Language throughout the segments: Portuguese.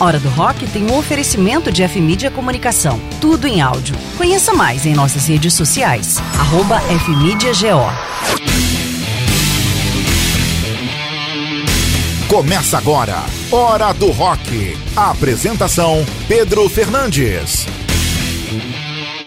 Hora do Rock tem um oferecimento de F-Mídia Comunicação. Tudo em áudio. Conheça mais em nossas redes sociais. Arroba FMídiaGO. Começa agora, Hora do Rock. A apresentação: Pedro Fernandes.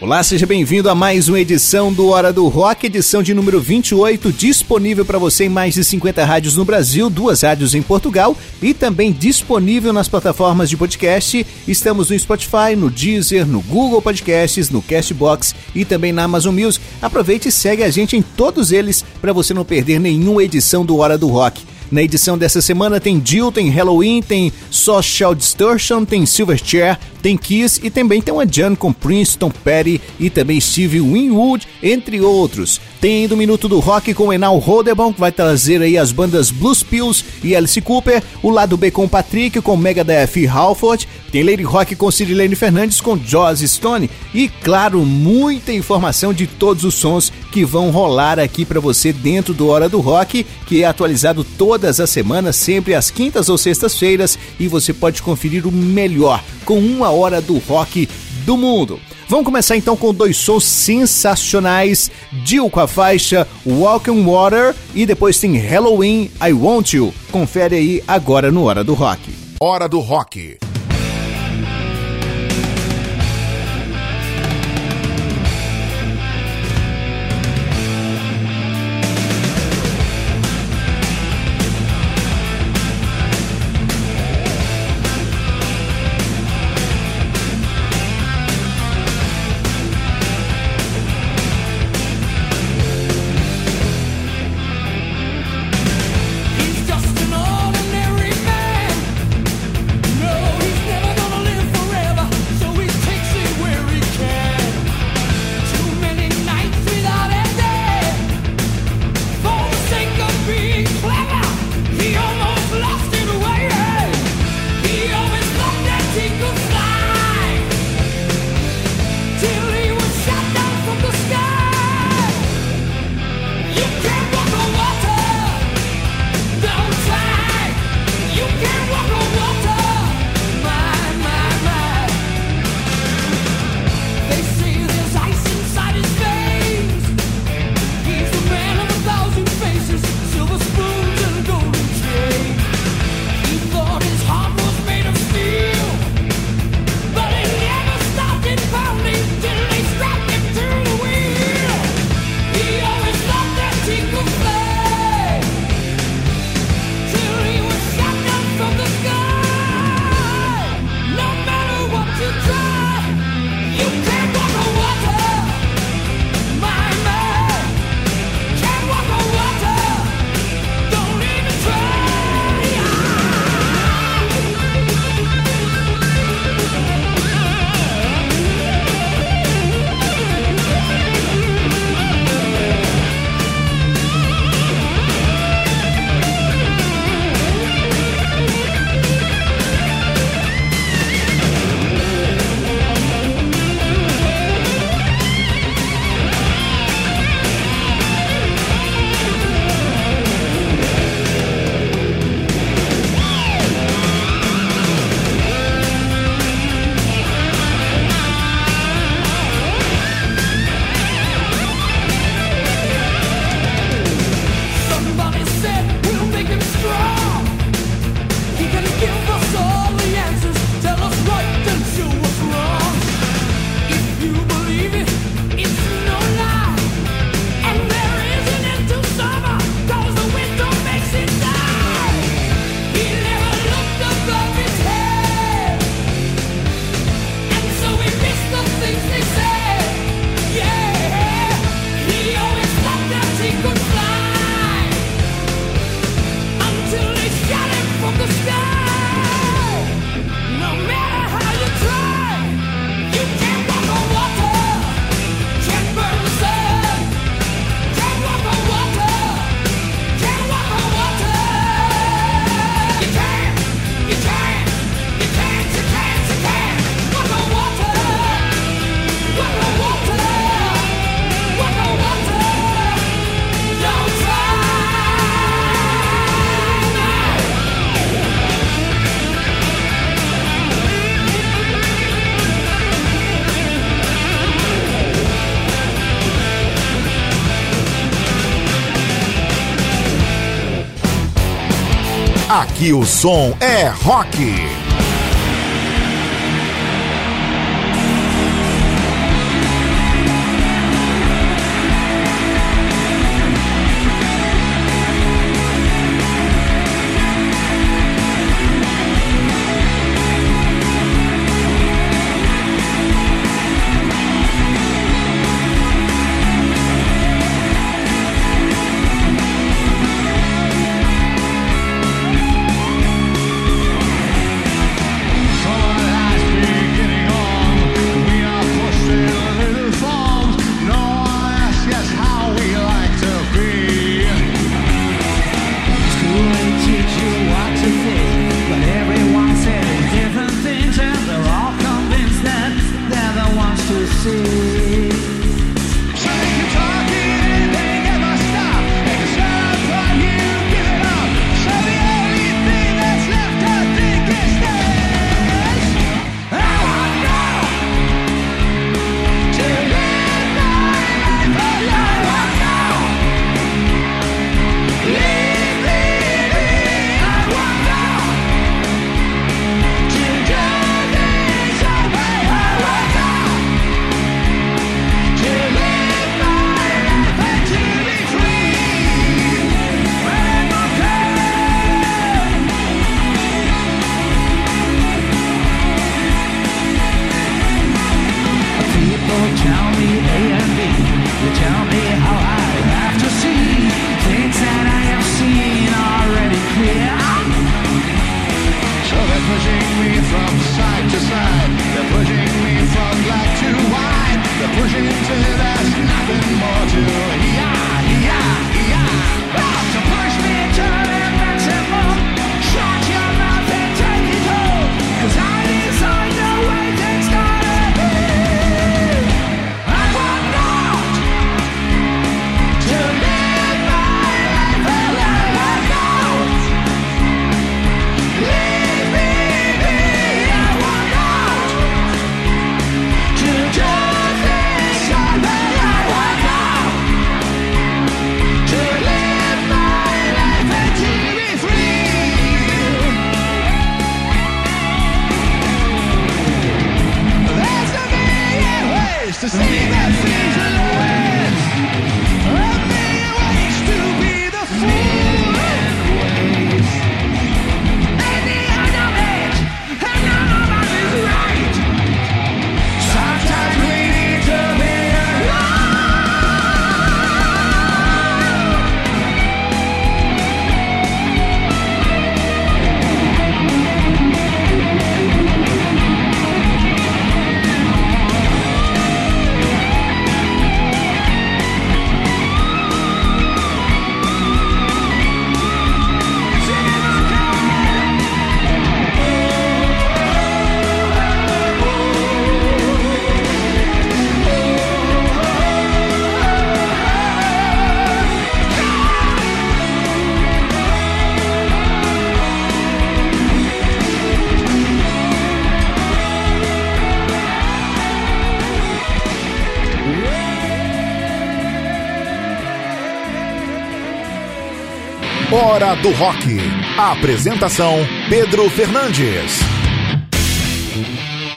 Olá, seja bem-vindo a mais uma edição do Hora do Rock, edição de número 28, disponível para você em mais de 50 rádios no Brasil, duas rádios em Portugal e também disponível nas plataformas de podcast. Estamos no Spotify, no Deezer, no Google Podcasts, no Castbox e também na Amazon Music. Aproveite e segue a gente em todos eles para você não perder nenhuma edição do Hora do Rock. Na edição dessa semana tem Jill, tem Halloween, tem Social Distortion, tem Silverchair, tem Kiss e também tem uma Jan com Princeton Petty e também Steve Winwood, entre outros. Tem do Minuto do Rock com Enal Rodebon, que vai trazer aí as bandas Blues Pills e Alice Cooper, o lado B com Patrick, com Megadeth e Halford, tem Lady Rock com Cirilene Fernandes, com Joss Stone e, claro, muita informação de todos os sons que vão rolar aqui para você dentro do Hora do Rock, que é atualizado todas as semanas, sempre às quintas ou sextas-feiras, e você pode conferir o melhor com uma hora do rock do mundo. Vamos começar então com dois sons sensacionais: Jill com a faixa Walking Water e depois tem Halloween I Want You. Confere aí agora no Hora do Rock. Hora do Rock. Aqui o som é rock. Do Rock. A apresentação: Pedro Fernandes.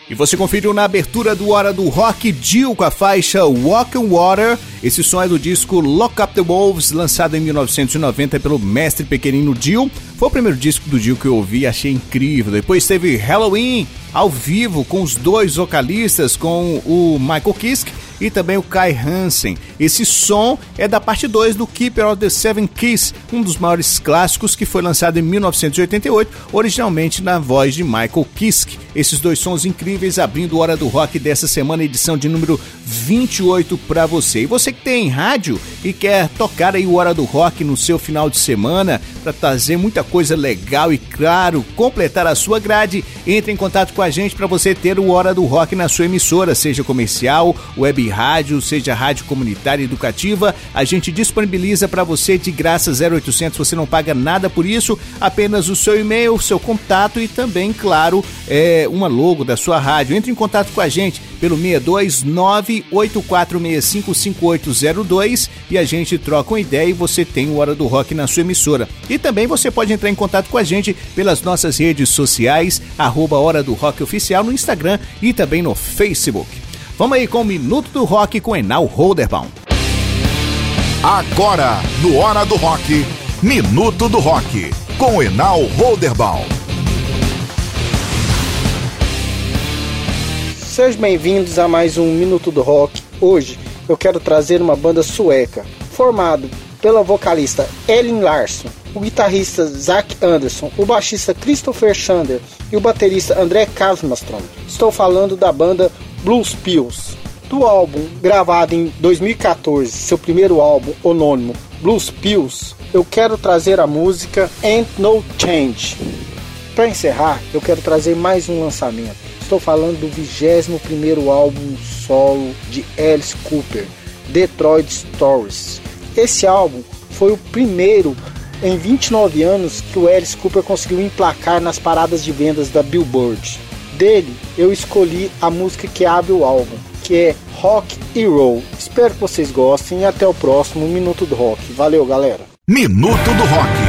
E você conferiu na abertura do Hora do Rock Jill com a faixa Walk on Water. Esse som é do disco Lock Up the Wolves, lançado em 1990 pelo mestre pequenino Jill. Foi o primeiro disco do Jill que eu ouvi e achei incrível. Depois teve Halloween ao vivo com os dois vocalistas, com o Michael Kiske e também o Kai Hansen. Esse som é da parte 2 do Keeper of the Seven Keys, um dos maiores clássicos que foi lançado em 1988, originalmente na voz de Michael Kiske. Esses dois sons incríveis abrindo Hora do Rock dessa semana, edição de número 28 para você. E você que tem rádio e quer tocar aí o Hora do Rock no seu final de semana para trazer muita coisa legal e claro, completar a sua grade, entre em contato com a gente para você ter o Hora do Rock na sua emissora, seja comercial, web rádio, seja rádio comunitária educativa, a gente disponibiliza para você de graça 0800, você não paga nada por isso, apenas o seu e-mail, seu contato e também, claro, é, uma logo da sua rádio. Entre em contato com a gente pelo 62984655802 e a gente troca uma ideia e você tem o Hora do Rock na sua emissora. E também você pode entrar em contato com a gente pelas nossas redes sociais, arroba Hora do Rock Oficial no Instagram e também no Facebook. Vamos aí com o Minuto do Rock com Enal Holderbaum. Agora, no Hora do Rock, Minuto do Rock, com Enal Holderbaum. Sejam bem-vindos a mais um Minuto do Rock. Hoje eu quero trazer uma banda sueca, formado pela vocalista Ellen Larsson, o guitarrista Zach Anderson, o baixista Christopher Sander e o baterista André Kasmastrom. Estou falando da banda Blues Pills. Do álbum gravado em 2014, seu primeiro álbum homônimo Blues Pills, eu quero trazer a música Ain't No Change. Para encerrar, eu quero trazer mais um lançamento. Estou falando do 21 álbum solo de Alice Cooper, Detroit Stories. Esse álbum foi o primeiro em 29 anos que o Alice Cooper conseguiu emplacar nas paradas de vendas da Billboard. Dele, eu escolhi a música que abre o álbum, que é Rock e Roll. Espero que vocês gostem e até o próximo Minuto do Rock. Valeu, galera. Minuto do Rock.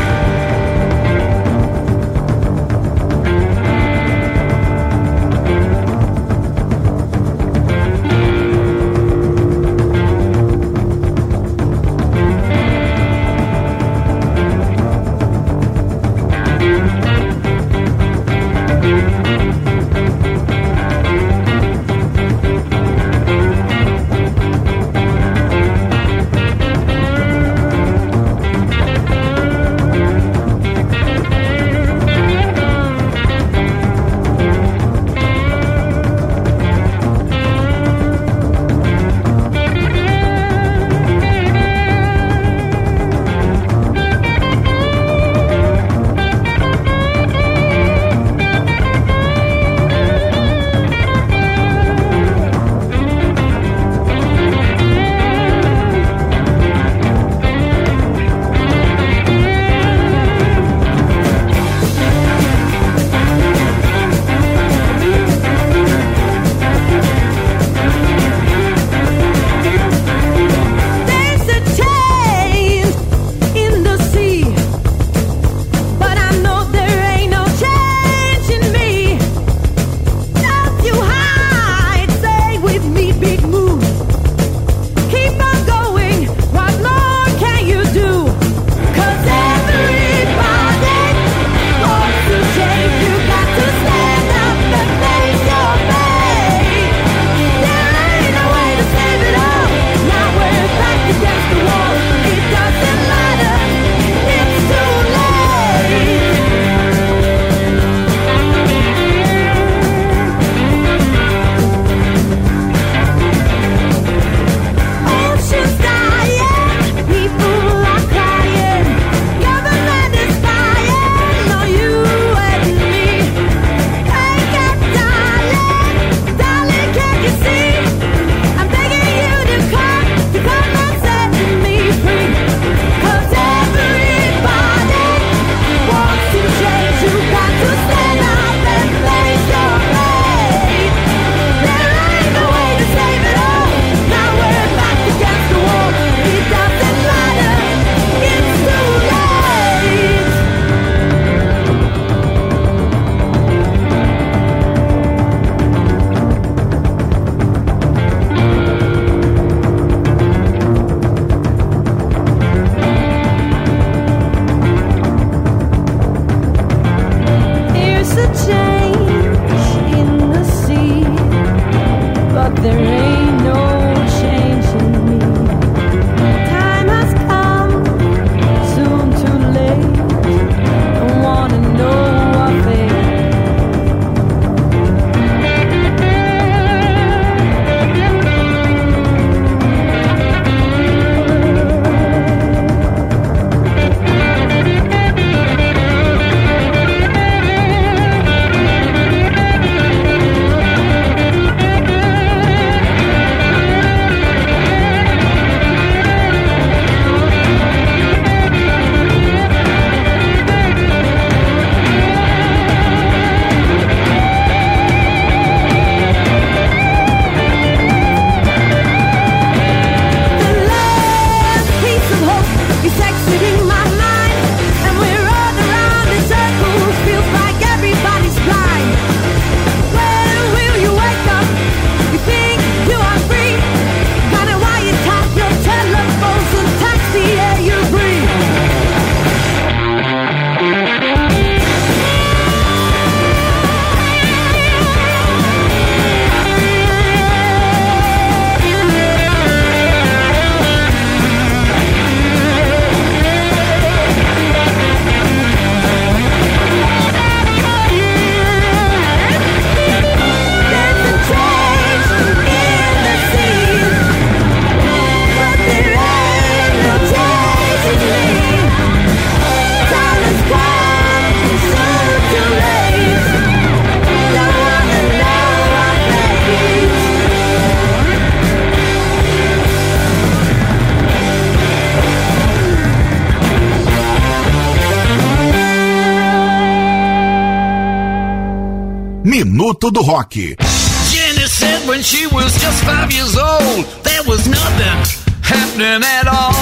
rock. Jenny said when she was just five years old, there was nothing happening at all.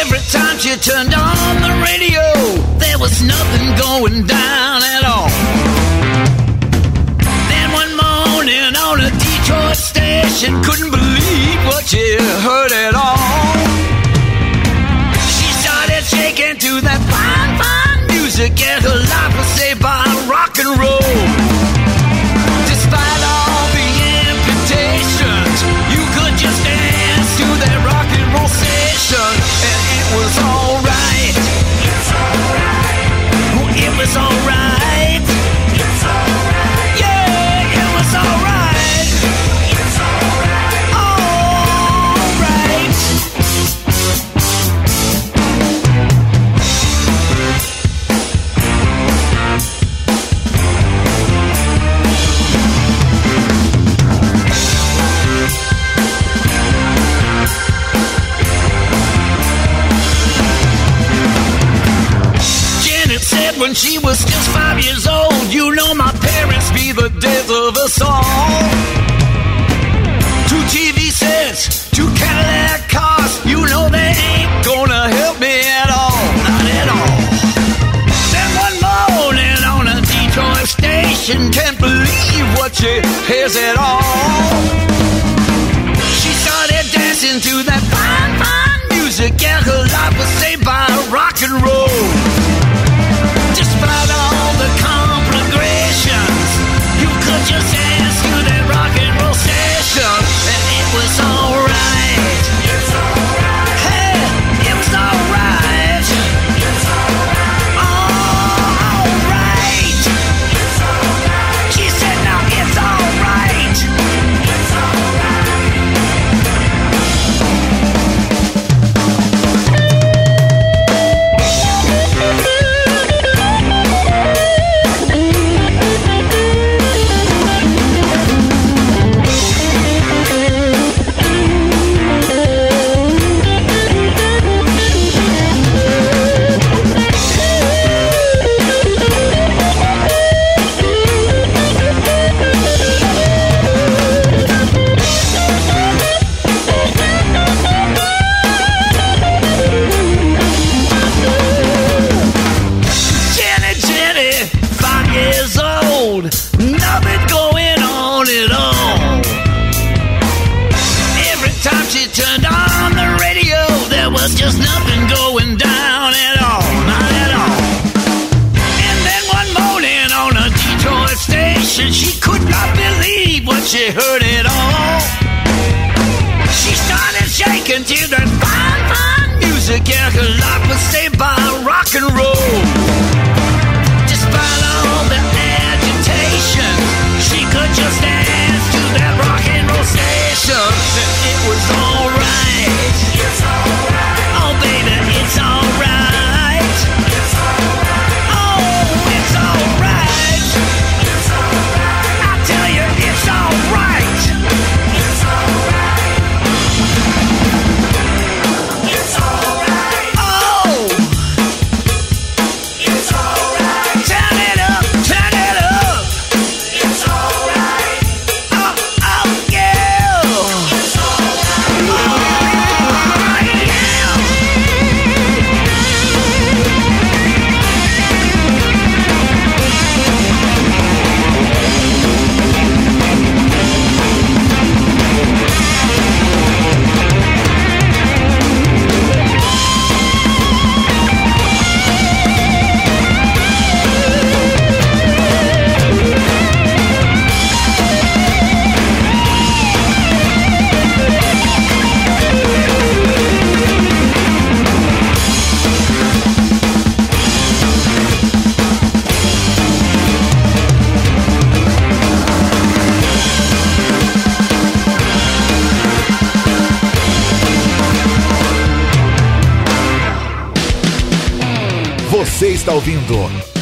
Every time she turned on the radio, there was nothing going down at all. Then one morning on a Detroit station, couldn't believe what she heard at all. She started shaking to that fine, fine music, and her life was saved by rock and roll.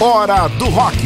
Hora do Rock.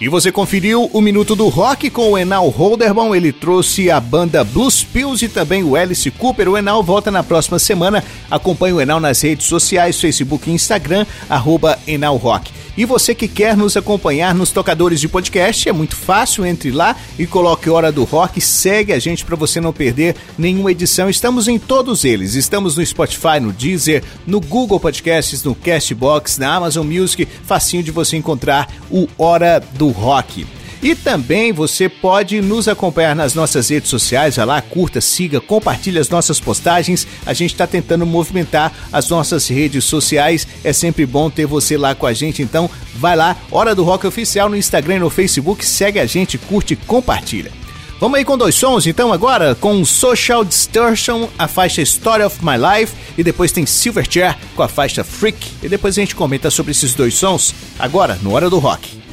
E você conferiu o Minuto do Rock com o Enal Holderman, ele trouxe a banda Blues Pills e também o Alice Cooper. O Enal volta na próxima semana. Acompanhe o Enal nas redes sociais, Facebook e Instagram, arroba Enal Rock. E você que quer nos acompanhar nos tocadores de podcast, é muito fácil, entre lá e coloque Hora do Rock, segue a gente para você não perder nenhuma edição. Estamos em todos eles. Estamos no Spotify, no Deezer, no Google Podcasts, no Castbox, na Amazon Music, facinho de você encontrar o Hora do Rock. E também você pode nos acompanhar nas nossas redes sociais, vai lá, curta, siga, compartilhe as nossas postagens. A gente está tentando movimentar as nossas redes sociais. É sempre bom ter você lá com a gente, então vai lá, Hora do Rock Oficial no Instagram e no Facebook, segue a gente, curte compartilha. Vamos aí com dois sons então agora, com Social Distortion, a faixa Story of My Life, e depois tem Silverchair com a faixa Freak, e depois a gente comenta sobre esses dois sons, agora no Hora do Rock.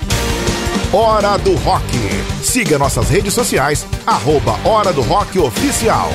Hora do Rock. Siga nossas redes sociais, arroba Hora do Rock Oficial.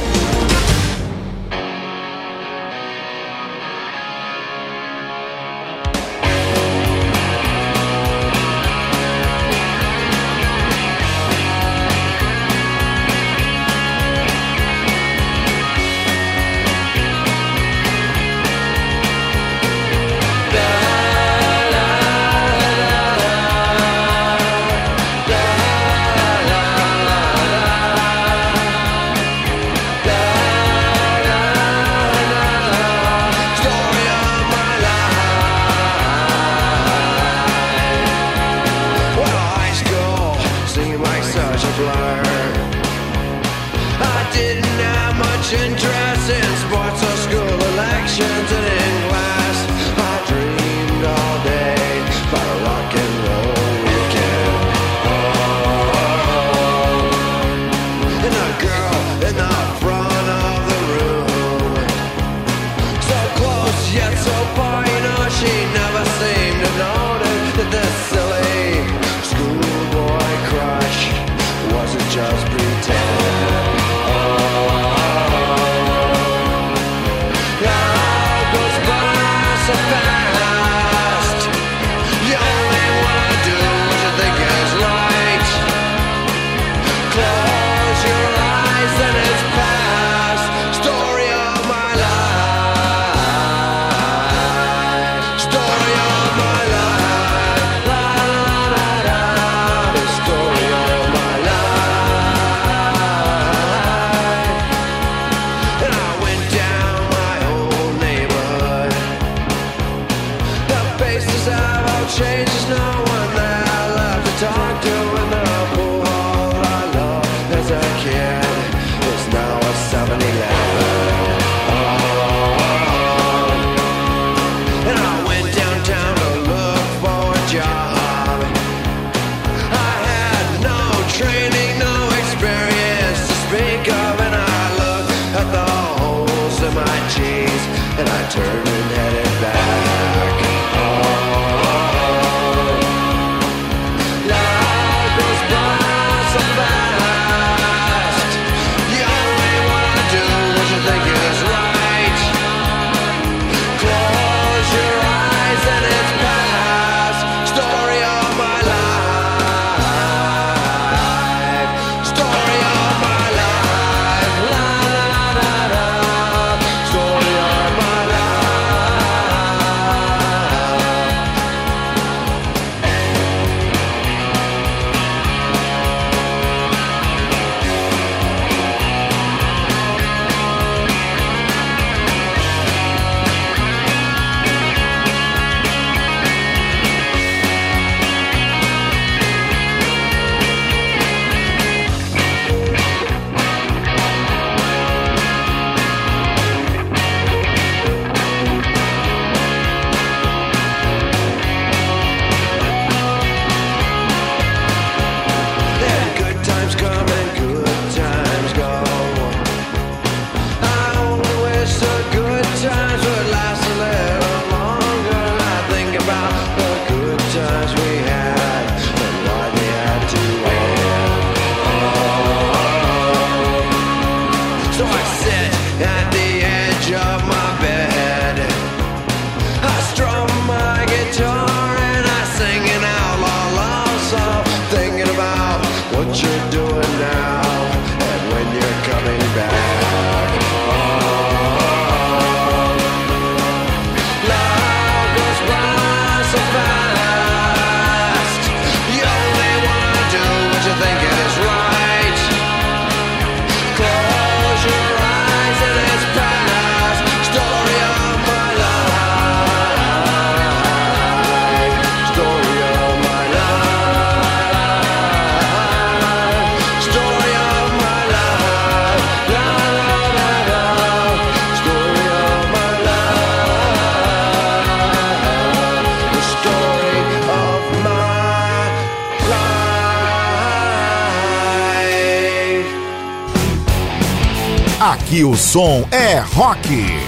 o som é rock.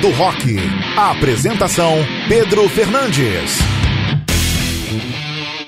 do Rock. A apresentação: Pedro Fernandes.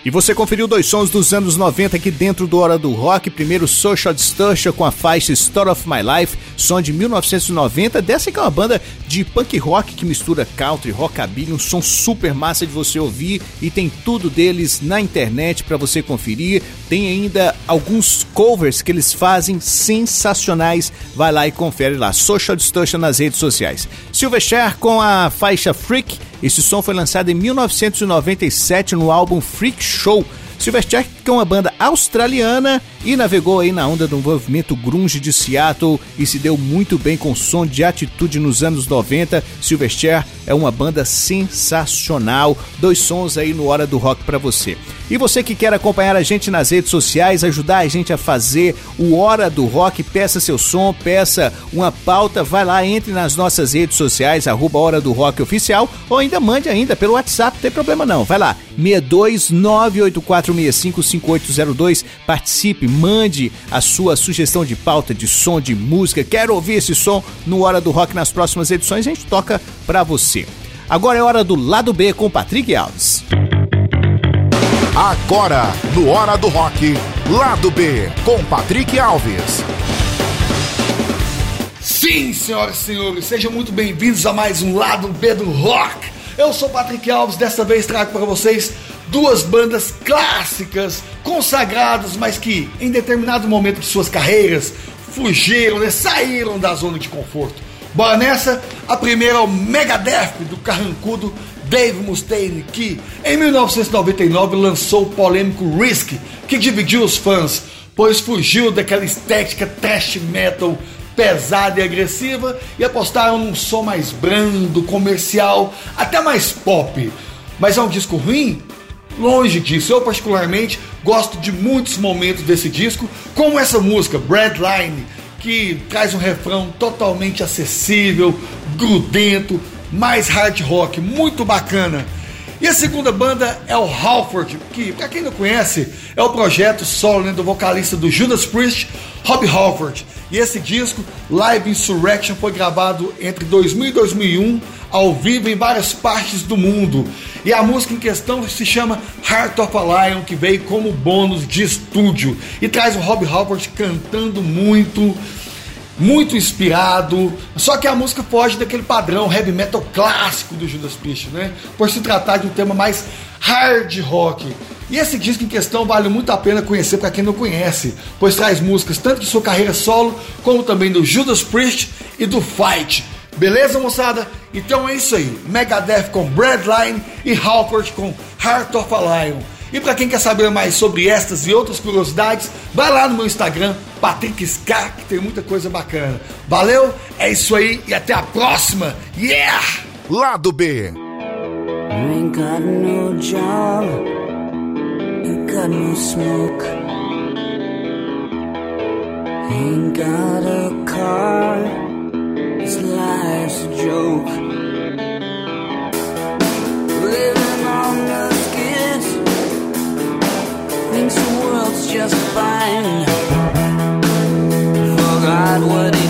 E você conferiu dois sons dos anos 90 aqui dentro do Hora do Rock. Primeiro, Social Distortion com a faixa Story of My Life, som de 1990. Dessa que é uma banda de punk rock que mistura country, rockabilly, um som super massa de você ouvir e tem tudo deles na internet para você conferir. Tem ainda alguns covers que eles fazem sensacionais. Vai lá e confere lá. Social Distortion nas redes sociais. Silverchair com a faixa Freak. Esse som foi lançado em 1997 no álbum Freak Show. Silverchair que é uma banda australiana e navegou aí na onda do movimento grunge de Seattle e se deu muito bem com som de atitude nos anos 90. Silverchair é uma banda sensacional. Dois sons aí no Hora do Rock para você. E você que quer acompanhar a gente nas redes sociais, ajudar a gente a fazer o Hora do Rock, peça seu som, peça uma pauta, vai lá, entre nas nossas redes sociais, arroba Hora do Rock Oficial, ou ainda mande ainda pelo WhatsApp, não tem problema não. Vai lá, 6298465 62984655802, participe, mande a sua sugestão de pauta, de som, de música. Quero ouvir esse som no Hora do Rock nas próximas edições, a gente toca pra você. Agora é hora do lado B com Patrick Alves. Agora, no Hora do Rock, Lado B, com Patrick Alves. Sim, senhoras e senhores, sejam muito bem-vindos a mais um Lado B do Rock. Eu sou Patrick Alves, dessa vez trago para vocês duas bandas clássicas, consagradas, mas que em determinado momento de suas carreiras fugiram, né, saíram da zona de conforto. Bora nessa, a primeira é o Megadeth do carrancudo Dave Mustaine, que em 1999 lançou o polêmico Risk, que dividiu os fãs, pois fugiu daquela estética thrash metal pesada e agressiva e apostaram num som mais brando, comercial, até mais pop. Mas é um disco ruim? Longe disso, eu particularmente gosto de muitos momentos desse disco, como essa música, Breadline, que traz um refrão totalmente acessível, grudento, mais hard rock, muito bacana. E a segunda banda é o Halford, que, para quem não conhece, é o projeto solo né, do vocalista do Judas Priest, Rob Halford. E esse disco, Live Insurrection, foi gravado entre 2000 e 2001, ao vivo em várias partes do mundo. E a música em questão se chama Heart of a Lion, que veio como bônus de estúdio. E traz o Rob Halford cantando muito muito inspirado. Só que a música foge daquele padrão heavy metal clássico do Judas Priest, né? Por se tratar de um tema mais hard rock. E esse disco em questão vale muito a pena conhecer para quem não conhece, pois traz músicas tanto de sua carreira solo, como também do Judas Priest e do Fight. Beleza, moçada? Então é isso aí. Megadeth com Breadline e Halford com Heart of a Lion. E para quem quer saber mais sobre estas e outras curiosidades, vai lá no meu Instagram, Patrick Ska, que tem muita coisa bacana. Valeu, é isso aí e até a próxima. Yeah! Lado B. ain't this life's a joke. Living on the skids, thinks the world's just fine. Forgot what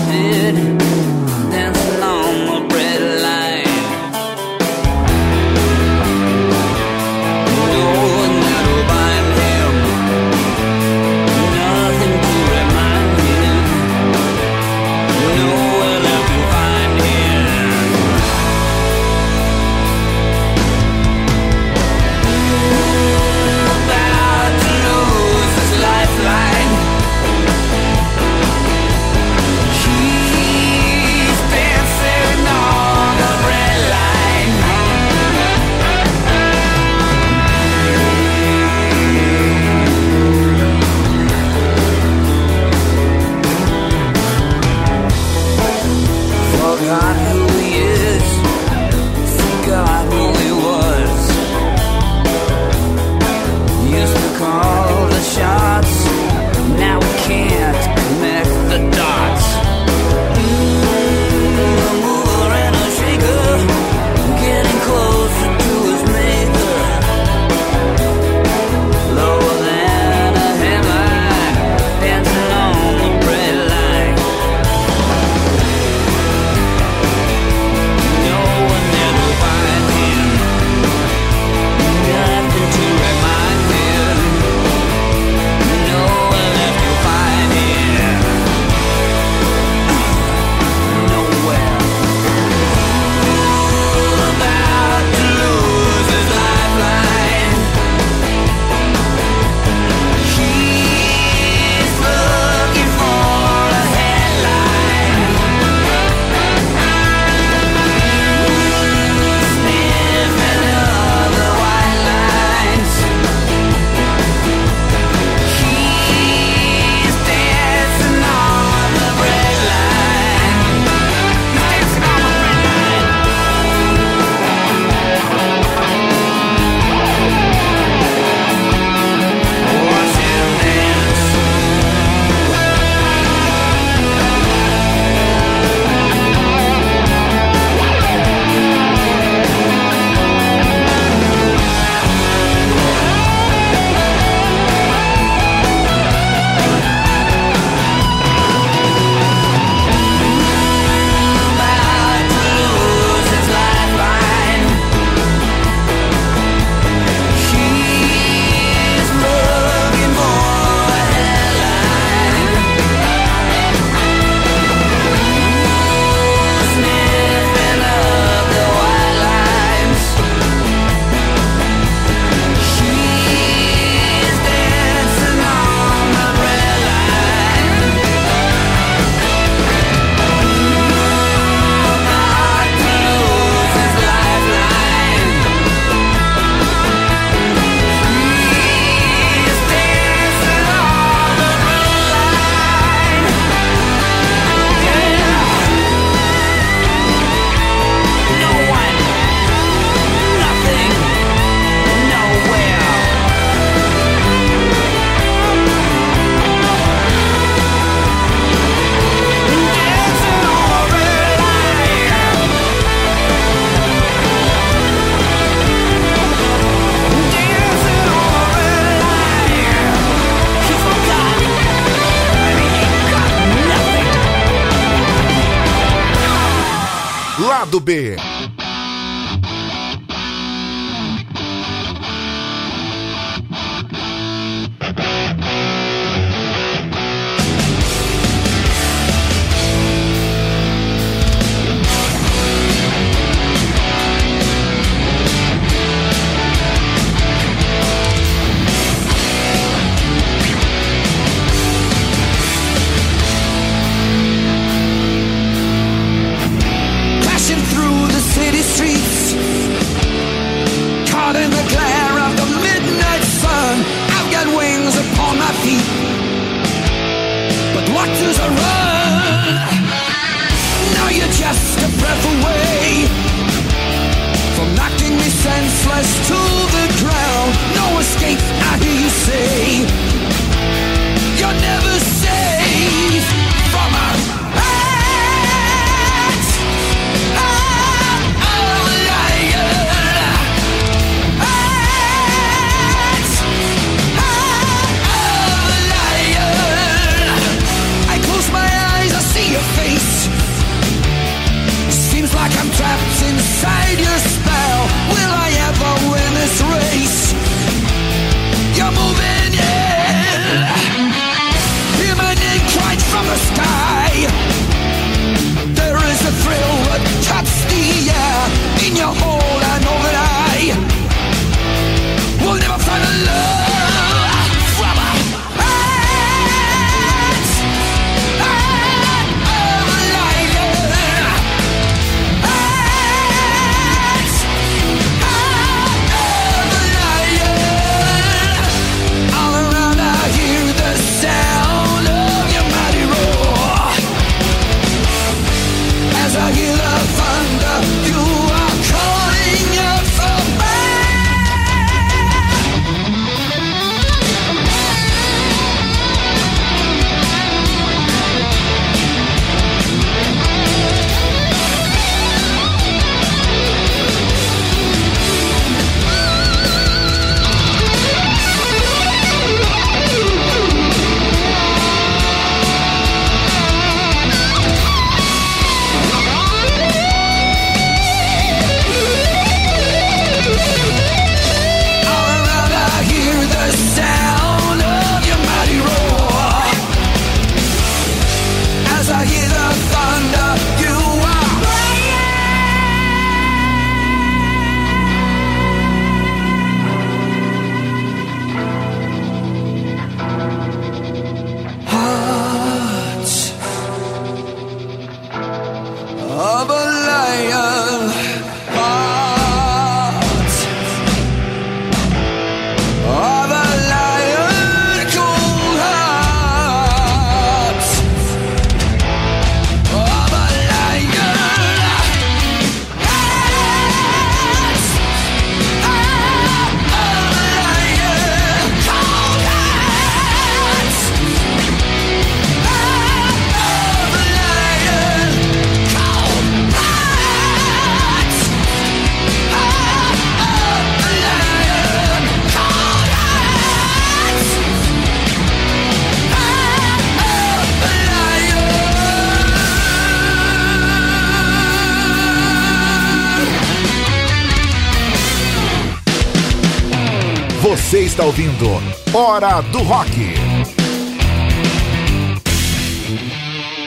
está ouvindo Hora do Rock.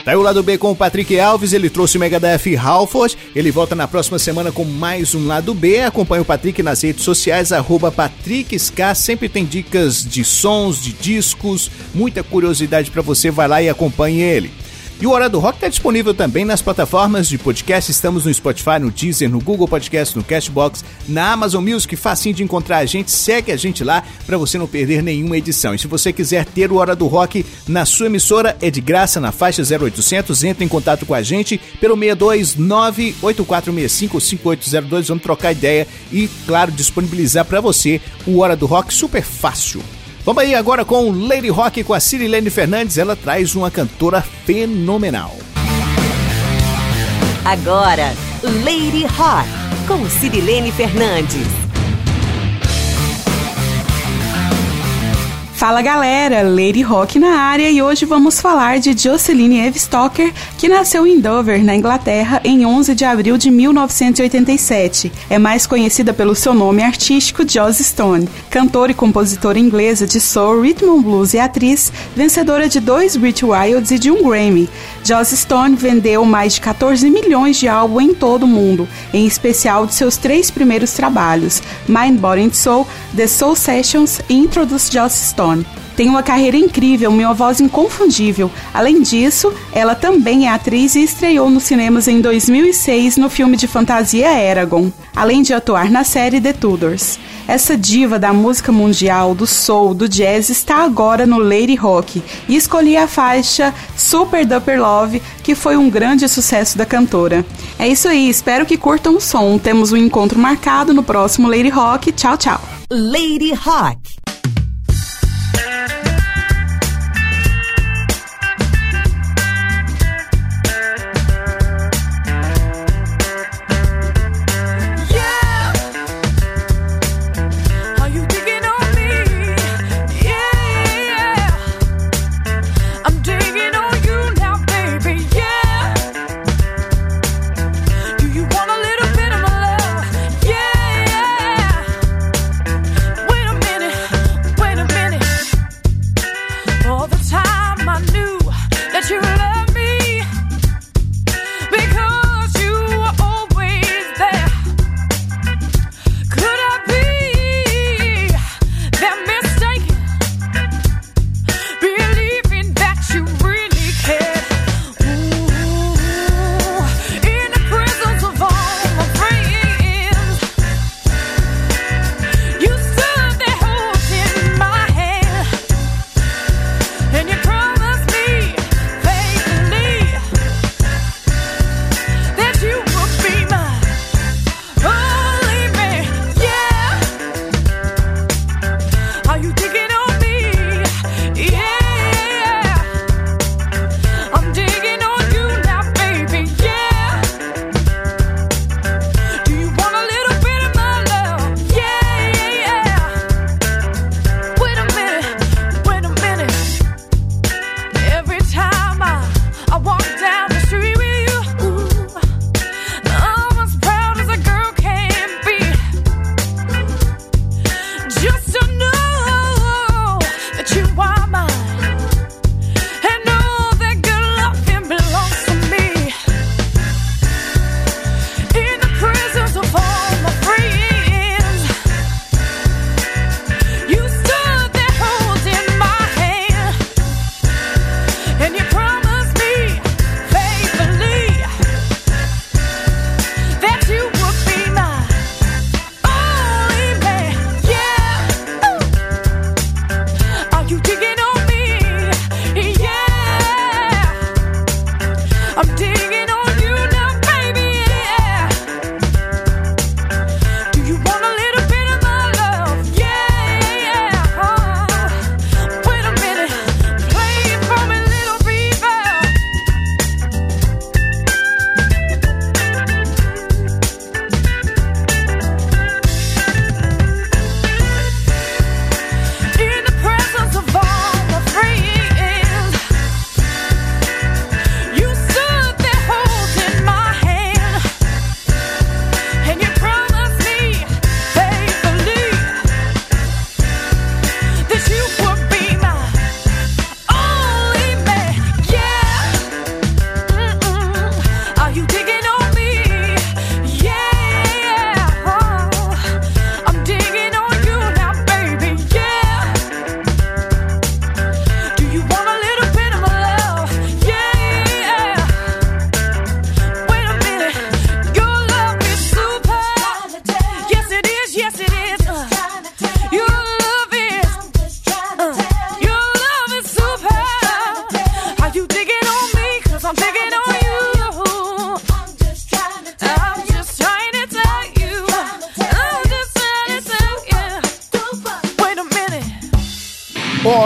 Tá aí o lado B com o Patrick Alves, ele trouxe o Megadeth Halford. Ele volta na próxima semana com mais um lado B. Acompanhe o Patrick nas redes sociais, arroba PatrickSK. Sempre tem dicas de sons, de discos, muita curiosidade pra você. Vai lá e acompanhe ele. E o Hora do Rock está disponível também nas plataformas de podcast. Estamos no Spotify, no Deezer, no Google Podcast, no Cashbox, na Amazon Music. Facinho de encontrar a gente. Segue a gente lá para você não perder nenhuma edição. E se você quiser ter o Hora do Rock na sua emissora, é de graça na faixa 0800. Entre em contato com a gente pelo 629-8465-5802. Vamos trocar ideia e, claro, disponibilizar para você o Hora do Rock super fácil. Vamos aí agora com Lady Rock com a Cirilene Fernandes. Ela traz uma cantora fenomenal. Agora, Lady Rock, com Cirilene Fernandes. Fala galera, Lady Rock na área e hoje vamos falar de Jocelyn Eve Stocker, que nasceu em Dover, na Inglaterra, em 11 de abril de 1987. É mais conhecida pelo seu nome artístico Joss Stone, cantora e compositora inglesa de soul, rhythm and blues e atriz, vencedora de dois Brit Wilds e de um Grammy. Joss Stone vendeu mais de 14 milhões de álbuns em todo o mundo, em especial de seus três primeiros trabalhos, Mind, Body and Soul, The Soul Sessions e Introduce Joss Stone. Tem uma carreira incrível, uma voz inconfundível. Além disso, ela também é atriz e estreou nos cinemas em 2006 no filme de fantasia Eragon, além de atuar na série The Tudors. Essa diva da música mundial, do soul, do jazz está agora no Lady Rock e escolhi a faixa Super Duper Love, que foi um grande sucesso da cantora. É isso aí, espero que curtam o som. Temos um encontro marcado no próximo Lady Rock. Tchau, tchau. Lady Rock.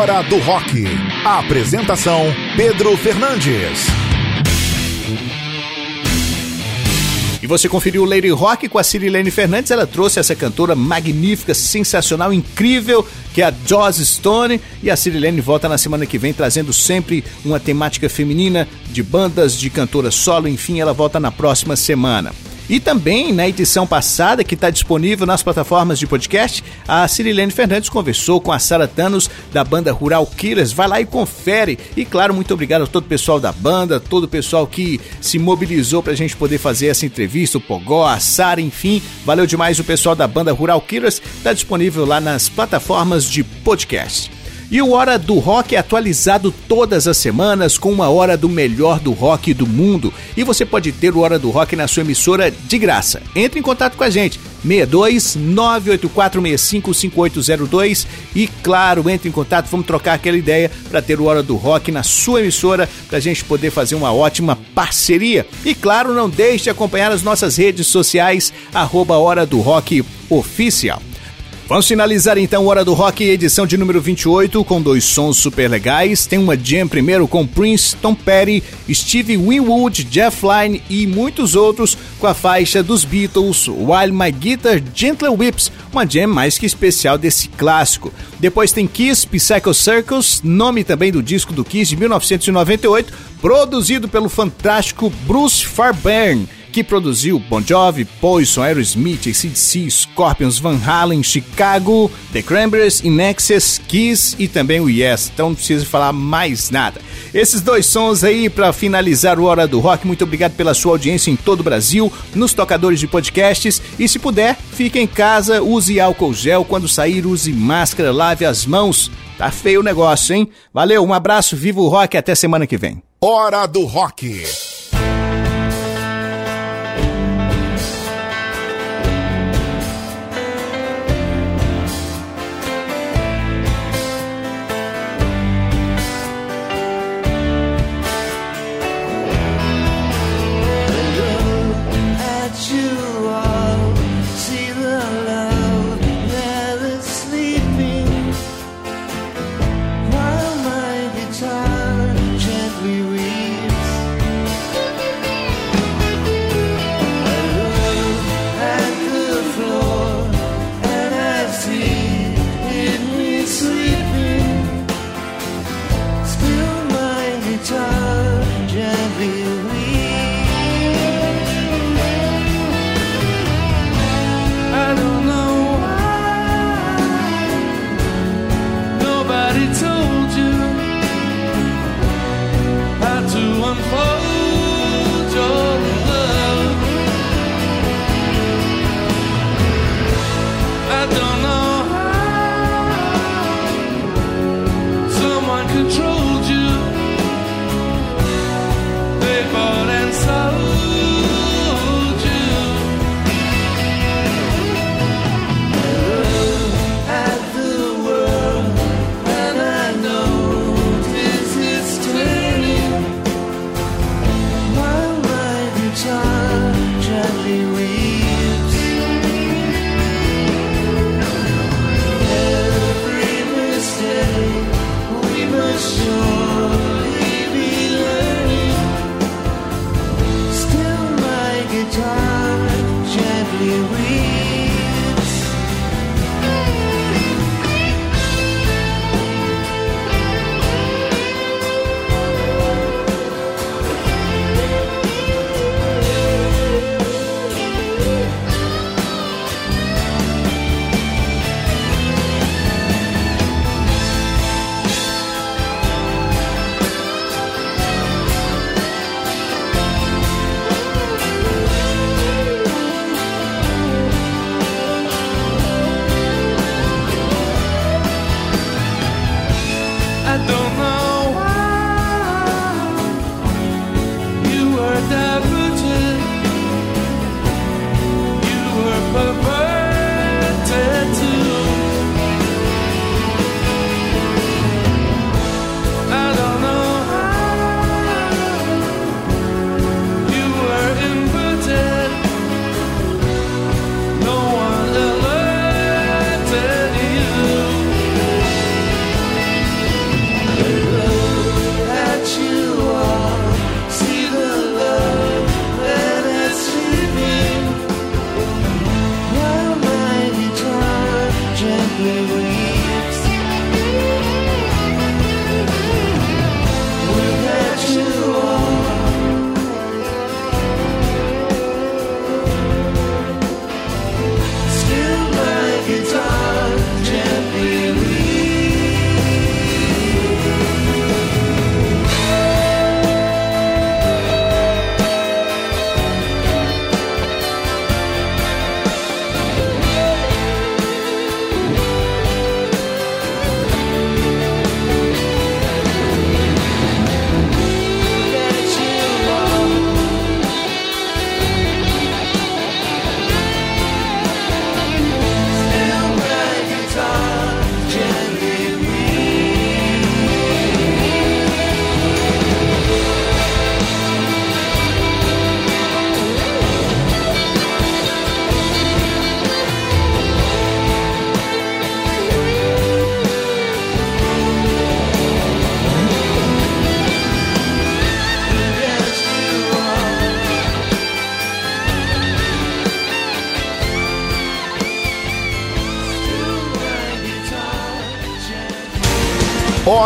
Hora do Rock. Apresentação: Pedro Fernandes. E você conferiu Lady Rock com a Cirilene Fernandes, ela trouxe essa cantora magnífica, sensacional, incrível, que é a Joss Stone. E a Cirilene volta na semana que vem trazendo sempre uma temática feminina de bandas, de cantora solo, enfim, ela volta na próxima semana. E também na edição passada, que está disponível nas plataformas de podcast, a Cirilene Fernandes conversou com a Sara Thanos da banda Rural Killers. Vai lá e confere. E claro, muito obrigado a todo o pessoal da banda, todo o pessoal que se mobilizou para a gente poder fazer essa entrevista, o Pogó, a Sara, enfim. Valeu demais o pessoal da banda Rural Killers. Está disponível lá nas plataformas de podcast. E o Hora do Rock é atualizado todas as semanas com uma hora do melhor do rock do mundo. E você pode ter o Hora do Rock na sua emissora de graça. Entre em contato com a gente. 62 98465 5802 e claro, entre em contato, vamos trocar aquela ideia para ter o Hora do Rock na sua emissora para a gente poder fazer uma ótima parceria. E claro, não deixe de acompanhar as nossas redes sociais, arroba Hora do Rock Oficial. Vamos finalizar então Hora do Rock, edição de número 28, com dois sons super legais. Tem uma jam primeiro com Prince, Tom Petty, Steve Winwood, Jeff Lynne e muitos outros com a faixa dos Beatles, While My Guitar Gently Whips, uma jam mais que especial desse clássico. Depois tem Kiss, Psycho Circus, nome também do disco do Kiss de 1998, produzido pelo fantástico Bruce Fairbairn que produziu Bon Jovi, Poison, Aerosmith, ACDC, Scorpions, Van Halen, Chicago, The Cranberries, Inexus, Kiss e também o Yes. Então não precisa falar mais nada. Esses dois sons aí para finalizar o Hora do Rock. Muito obrigado pela sua audiência em todo o Brasil, nos tocadores de podcasts e se puder, fique em casa, use álcool gel, quando sair use máscara, lave as mãos. Tá feio o negócio, hein? Valeu, um abraço, viva o rock até semana que vem. Hora do Rock.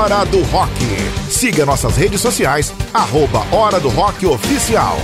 Hora do Rock. Siga nossas redes sociais, arroba Hora do Rock Oficial.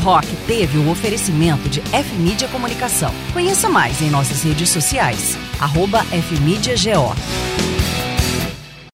Rock teve o oferecimento de F-Mídia Comunicação. Conheça mais em nossas redes sociais, arroba FMídiaGO.